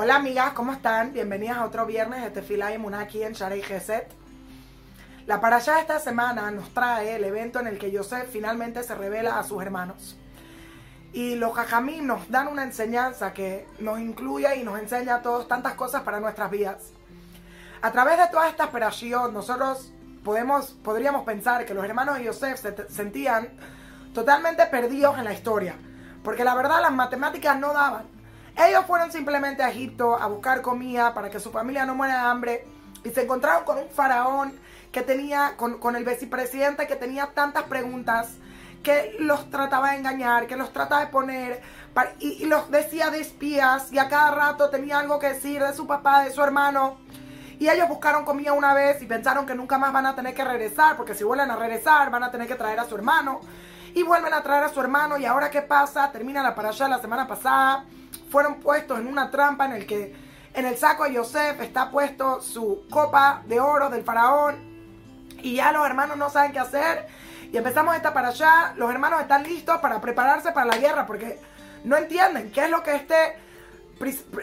Hola amigas, ¿cómo están? Bienvenidas a otro viernes de Tefilá y en Sharei Geset. La parasha de esta semana nos trae el evento en el que Yosef finalmente se revela a sus hermanos. Y los jajamim nos dan una enseñanza que nos incluye y nos enseña a todos tantas cosas para nuestras vidas. A través de toda esta operación, nosotros podemos, podríamos pensar que los hermanos de Yosef se sentían totalmente perdidos en la historia. Porque la verdad las matemáticas no daban. Ellos fueron simplemente a Egipto a buscar comida para que su familia no muera de hambre. Y se encontraron con un faraón que tenía, con, el vicepresidente que tenía tantas preguntas, que los trataba de engañar, que los trataba de poner, y, los decía de espías, y a cada rato tenía algo que decir de su papá, de su hermano. Y ellos buscaron comida una vez y pensaron que nunca más van a tener que regresar, porque si vuelven a regresar van a tener que traer a su hermano. Y vuelven a traer a su hermano. Y ahora qué pasa? Termina la para la semana pasada. Fueron puestos en una trampa en el que en el saco de Yosef está puesto su copa de oro del faraón. Y ya los hermanos no saben qué hacer. Y empezamos esta para allá. Los hermanos están listos para prepararse para la guerra porque no entienden qué es lo que este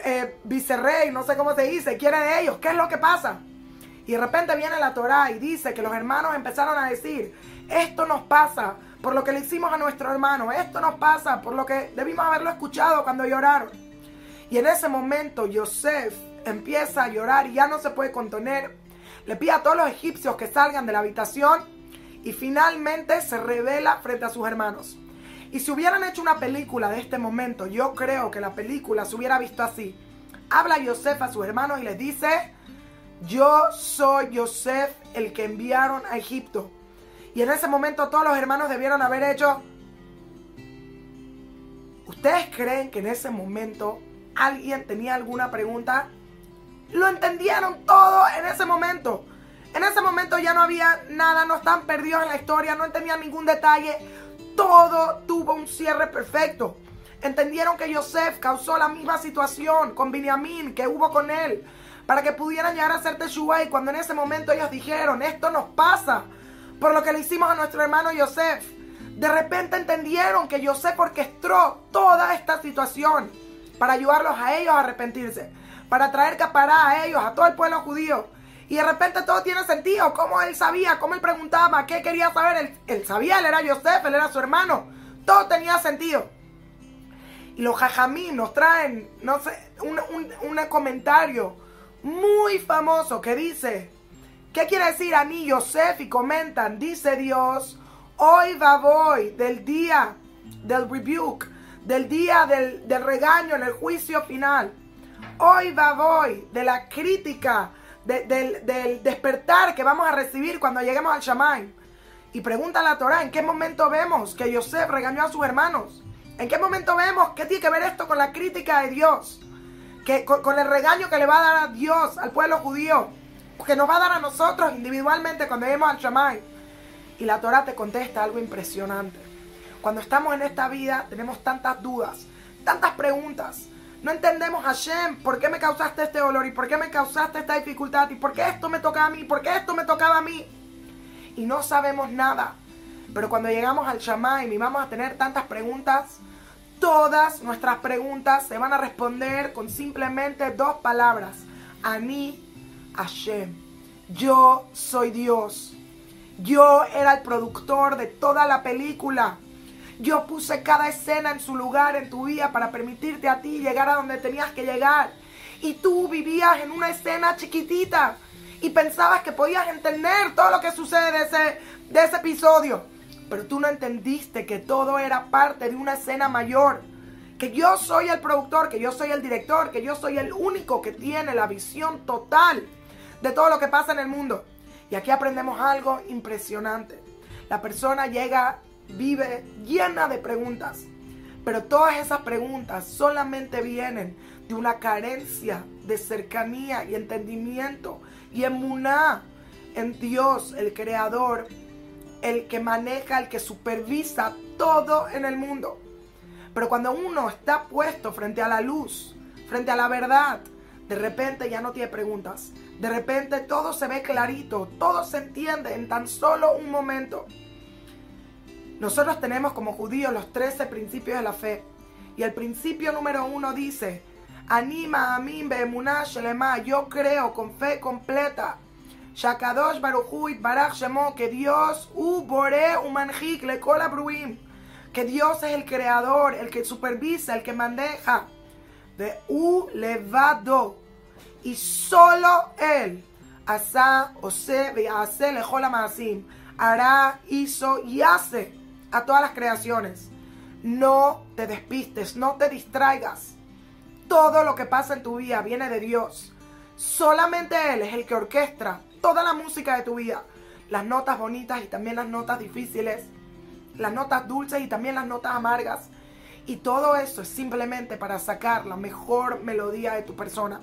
eh, vicerrey, no sé cómo se dice, quiere de ellos. ¿Qué es lo que pasa? Y de repente viene la Torah y dice que los hermanos empezaron a decir, esto nos pasa por lo que le hicimos a nuestro hermano, esto nos pasa por lo que debimos haberlo escuchado cuando lloraron. Y en ese momento Yosef empieza a llorar y ya no se puede contener. Le pide a todos los egipcios que salgan de la habitación y finalmente se revela frente a sus hermanos. Y si hubieran hecho una película de este momento, yo creo que la película se hubiera visto así. Habla Yosef a sus hermanos y les dice, yo soy Yosef el que enviaron a Egipto. Y en ese momento todos los hermanos debieron haber hecho... ¿Ustedes creen que en ese momento alguien tenía alguna pregunta? Lo entendieron todo en ese momento. En ese momento ya no había nada, no estaban perdidos en la historia, no entendían ningún detalle. Todo tuvo un cierre perfecto. Entendieron que Yosef causó la misma situación con Benjamín que hubo con él para que pudieran llegar a ser Teshuvah cuando en ese momento ellos dijeron, esto nos pasa por lo que le hicimos a nuestro hermano Yosef. De repente entendieron que Yosef orquestó toda esta situación para ayudarlos a ellos a arrepentirse, para traer capará a ellos, a todo el pueblo judío. Y de repente todo tiene sentido. Cómo él sabía, cómo él preguntaba, qué quería saber. Él, sabía, él era Yosef, él era su hermano. Todo tenía sentido. Y los jajamí nos traen, no sé, un, un, comentario muy famoso que dice, ¿qué quiere decir a mí Yosef? Y comentan, dice Dios, hoy va voy del día del rebuke, del día del, del regaño en el juicio final. Hoy va voy de la crítica del, despertar que vamos a recibir cuando lleguemos al Shamay. Y pregunta la Torah, ¿en qué momento vemos que Yosef regañó a sus hermanos? ¿En qué momento vemos qué tiene que ver esto con la crítica de Dios? Que, con, el regaño que le va a dar a Dios, al pueblo judío, que nos va a dar a nosotros individualmente cuando lleguemos al Shamay. Y la Torah te contesta algo impresionante. Cuando estamos en esta vida tenemos tantas dudas, tantas preguntas, no entendemos, Hashem, ¿por qué me causaste este dolor? ¿Y por qué me causaste esta dificultad? ¿Y por qué esto me toca a mí? ¿Por qué esto me tocaba a mí? Y no sabemos nada. Pero cuando llegamos al Shammai y vamos a tener tantas preguntas, todas nuestras preguntas se van a responder con simplemente dos palabras. Ani, Hashem. Yo soy Dios. Yo era el productor de toda la película. Yo puse cada escena en su lugar en tu vida para permitirte a ti llegar a donde tenías que llegar. Y tú vivías en una escena chiquitita y pensabas que podías entender todo lo que sucede de ese, de ese episodio. Pero tú no entendiste que todo era parte de una escena mayor. Que yo soy el productor, que yo soy el director, que yo soy el único que tiene la visión total de todo lo que pasa en el mundo. Y aquí aprendemos algo impresionante. La persona llega vive llena de preguntas. Pero todas esas preguntas solamente vienen de una carencia de cercanía y entendimiento y emuná en Dios, el creador, el que maneja, el que supervisa todo en el mundo. Pero cuando uno está puesto frente a la luz, frente a la verdad, de repente ya no tiene preguntas. De repente todo se ve clarito, todo se entiende en tan solo un momento. Nosotros tenemos como judíos los 13 principios de la fe. Y el principio número uno dice, Anima a mí, shelema. Yo creo con fe completa. Shakadosh Baruchu Barach Shemo, que Dios, u bore umanjik le kola bruim. Que Dios es el creador, el que supervisa, el que maneja. De u levado. Y solo Él. Asa, ose, hace lejola maasim. Hará, hizo y hace a todas las creaciones. No te despistes, no te distraigas. Todo lo que pasa en tu vida viene de Dios. Solamente Él es el que orquestra toda la música de tu vida. Las notas bonitas y también las notas difíciles. Las notas dulces y también las notas amargas. Y todo eso es simplemente para sacar la mejor melodía de tu persona.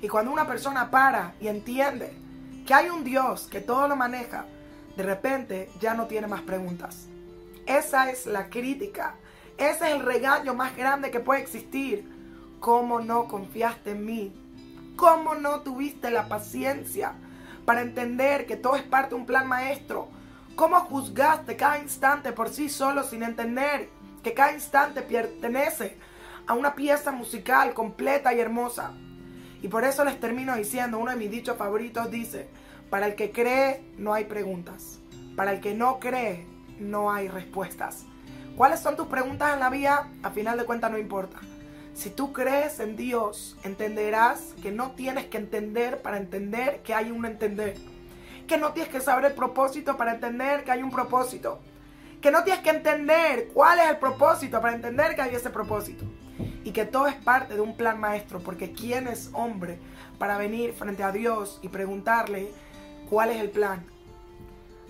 Y cuando una persona para y entiende que hay un Dios que todo lo maneja, de repente ya no tiene más preguntas. Esa es la crítica. Ese es el regaño más grande que puede existir. ¿Cómo no confiaste en mí? ¿Cómo no tuviste la paciencia para entender que todo es parte de un plan maestro? ¿Cómo juzgaste cada instante por sí solo sin entender que cada instante pertenece a una pieza musical completa y hermosa? Y por eso les termino diciendo, uno de mis dichos favoritos dice, para el que cree no hay preguntas, para el que no cree no hay respuestas. ¿Cuáles son tus preguntas en la vida? A final de cuentas no importa. Si tú crees en Dios, entenderás que no tienes que entender para entender que hay un entender. Que no tienes que saber el propósito para entender que hay un propósito. Que no tienes que entender cuál es el propósito para entender que hay ese propósito. Y que todo es parte de un plan maestro. Porque ¿quién es hombre para venir frente a Dios y preguntarle cuál es el plan?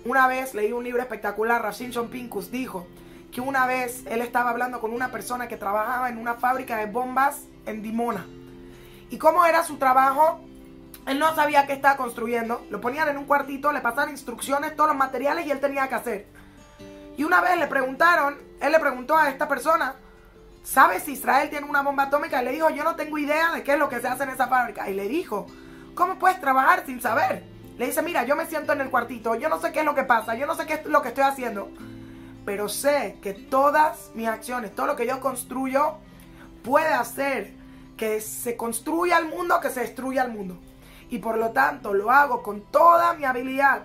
Una vez leí un libro espectacular, Rashid Pincus dijo que una vez él estaba hablando con una persona que trabajaba en una fábrica de bombas en Dimona. ¿Y cómo era su trabajo? Él no sabía qué estaba construyendo. Lo ponían en un cuartito, le pasaban instrucciones, todos los materiales y él tenía que hacer. Y una vez le preguntaron, él le preguntó a esta persona, ¿sabes si Israel tiene una bomba atómica? Y le dijo, yo no tengo idea de qué es lo que se hace en esa fábrica. Y le dijo, ¿cómo puedes trabajar sin saber? Le dice, mira, yo me siento en el cuartito, yo no sé qué es lo que pasa, yo no sé qué es lo que estoy haciendo pero sé que todas mis acciones, todo lo que yo construyo, puede hacer que se construya el mundo, que se destruya el mundo. Y por lo tanto lo hago con toda mi habilidad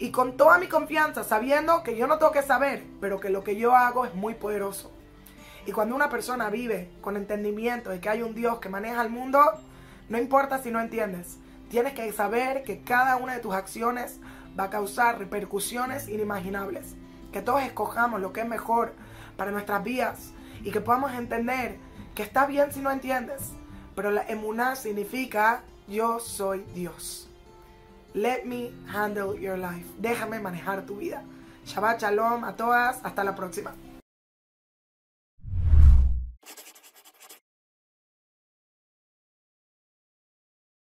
y con toda mi confianza, sabiendo que yo no tengo que saber, pero que lo que yo hago es muy poderoso. Y cuando una persona vive con entendimiento de que hay un Dios que maneja el mundo, no importa si no entiendes, tienes que saber que cada una de tus acciones va a causar repercusiones inimaginables que todos escojamos lo que es mejor para nuestras vidas y que podamos entender que está bien si no entiendes, pero la emuná significa yo soy Dios. Let me handle your life. Déjame manejar tu vida. Shabbat shalom a todas. Hasta la próxima.